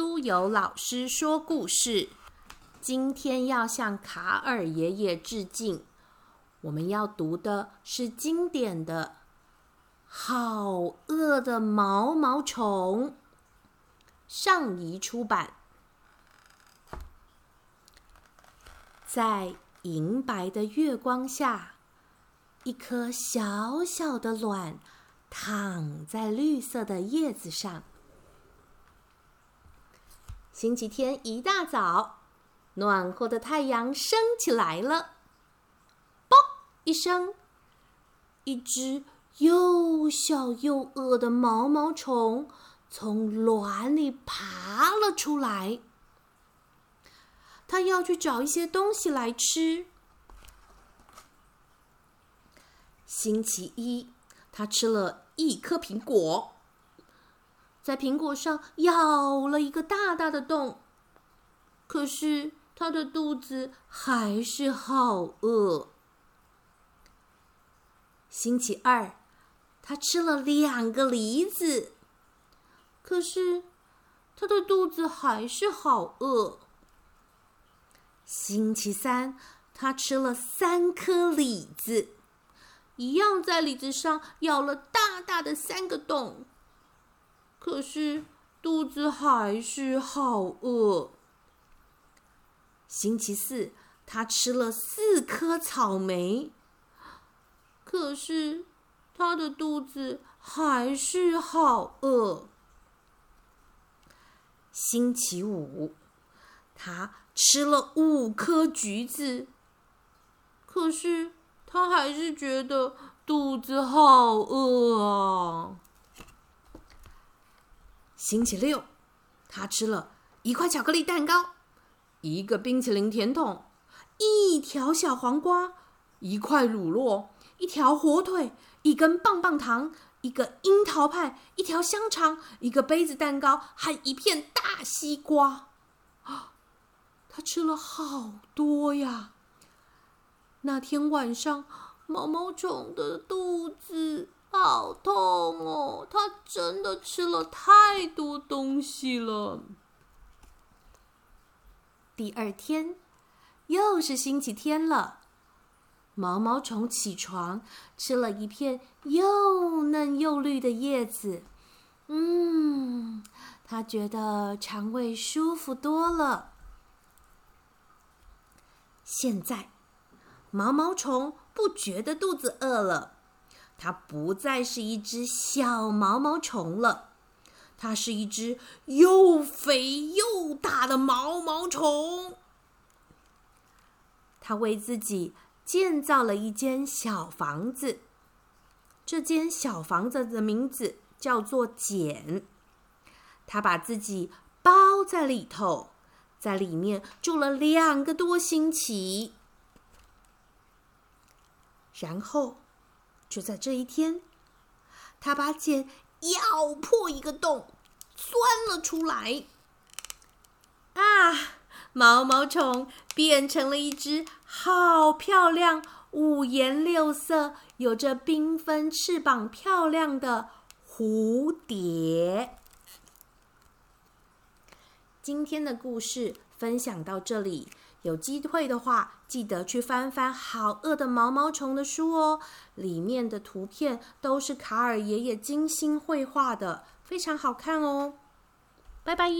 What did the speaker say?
苏有老师说故事。今天要向卡尔爷爷致敬。我们要读的是经典的《好饿的毛毛虫》，上仪出版。在银白的月光下，一颗小小的卵躺在绿色的叶子上。星期天一大早，暖和的太阳升起来了。啵一声，一只又小又饿的毛毛虫从卵里爬了出来。它要去找一些东西来吃。星期一，它吃了一颗苹果。在苹果上咬了一个大大的洞，可是他的肚子还是好饿。星期二，他吃了两个梨子，可是他的肚子还是好饿。星期三，他吃了三颗李子，一样在李子上咬了大大的三个洞。可是肚子还是好饿。星期四，他吃了四颗草莓，可是他的肚子还是好饿。星期五，他吃了五颗橘子，可是他还是觉得肚子好饿啊。星期六，他吃了一块巧克力蛋糕，一个冰淇淋甜筒，一条小黄瓜，一块乳酪，一条火腿，一根棒棒糖，一个樱桃派，一条香肠，一个杯子蛋糕，还一片大西瓜。啊，他吃了好多呀！那天晚上，毛毛虫的肚子。好痛哦！他真的吃了太多东西了。第二天，又是星期天了。毛毛虫起床，吃了一片又嫩又绿的叶子。嗯，他觉得肠胃舒服多了。现在，毛毛虫不觉得肚子饿了。它不再是一只小毛毛虫了，它是一只又肥又大的毛毛虫。它为自己建造了一间小房子，这间小房子的名字叫做“茧”。它把自己包在里头，在里面住了两个多星期，然后。就在这一天，他把茧咬破一个洞，钻了出来。啊，毛毛虫变成了一只好漂亮、五颜六色、有着缤纷翅膀、漂亮的蝴蝶。今天的故事分享到这里。有机会的话，记得去翻翻《好饿的毛毛虫》的书哦，里面的图片都是卡尔爷爷精心绘画的，非常好看哦。拜拜。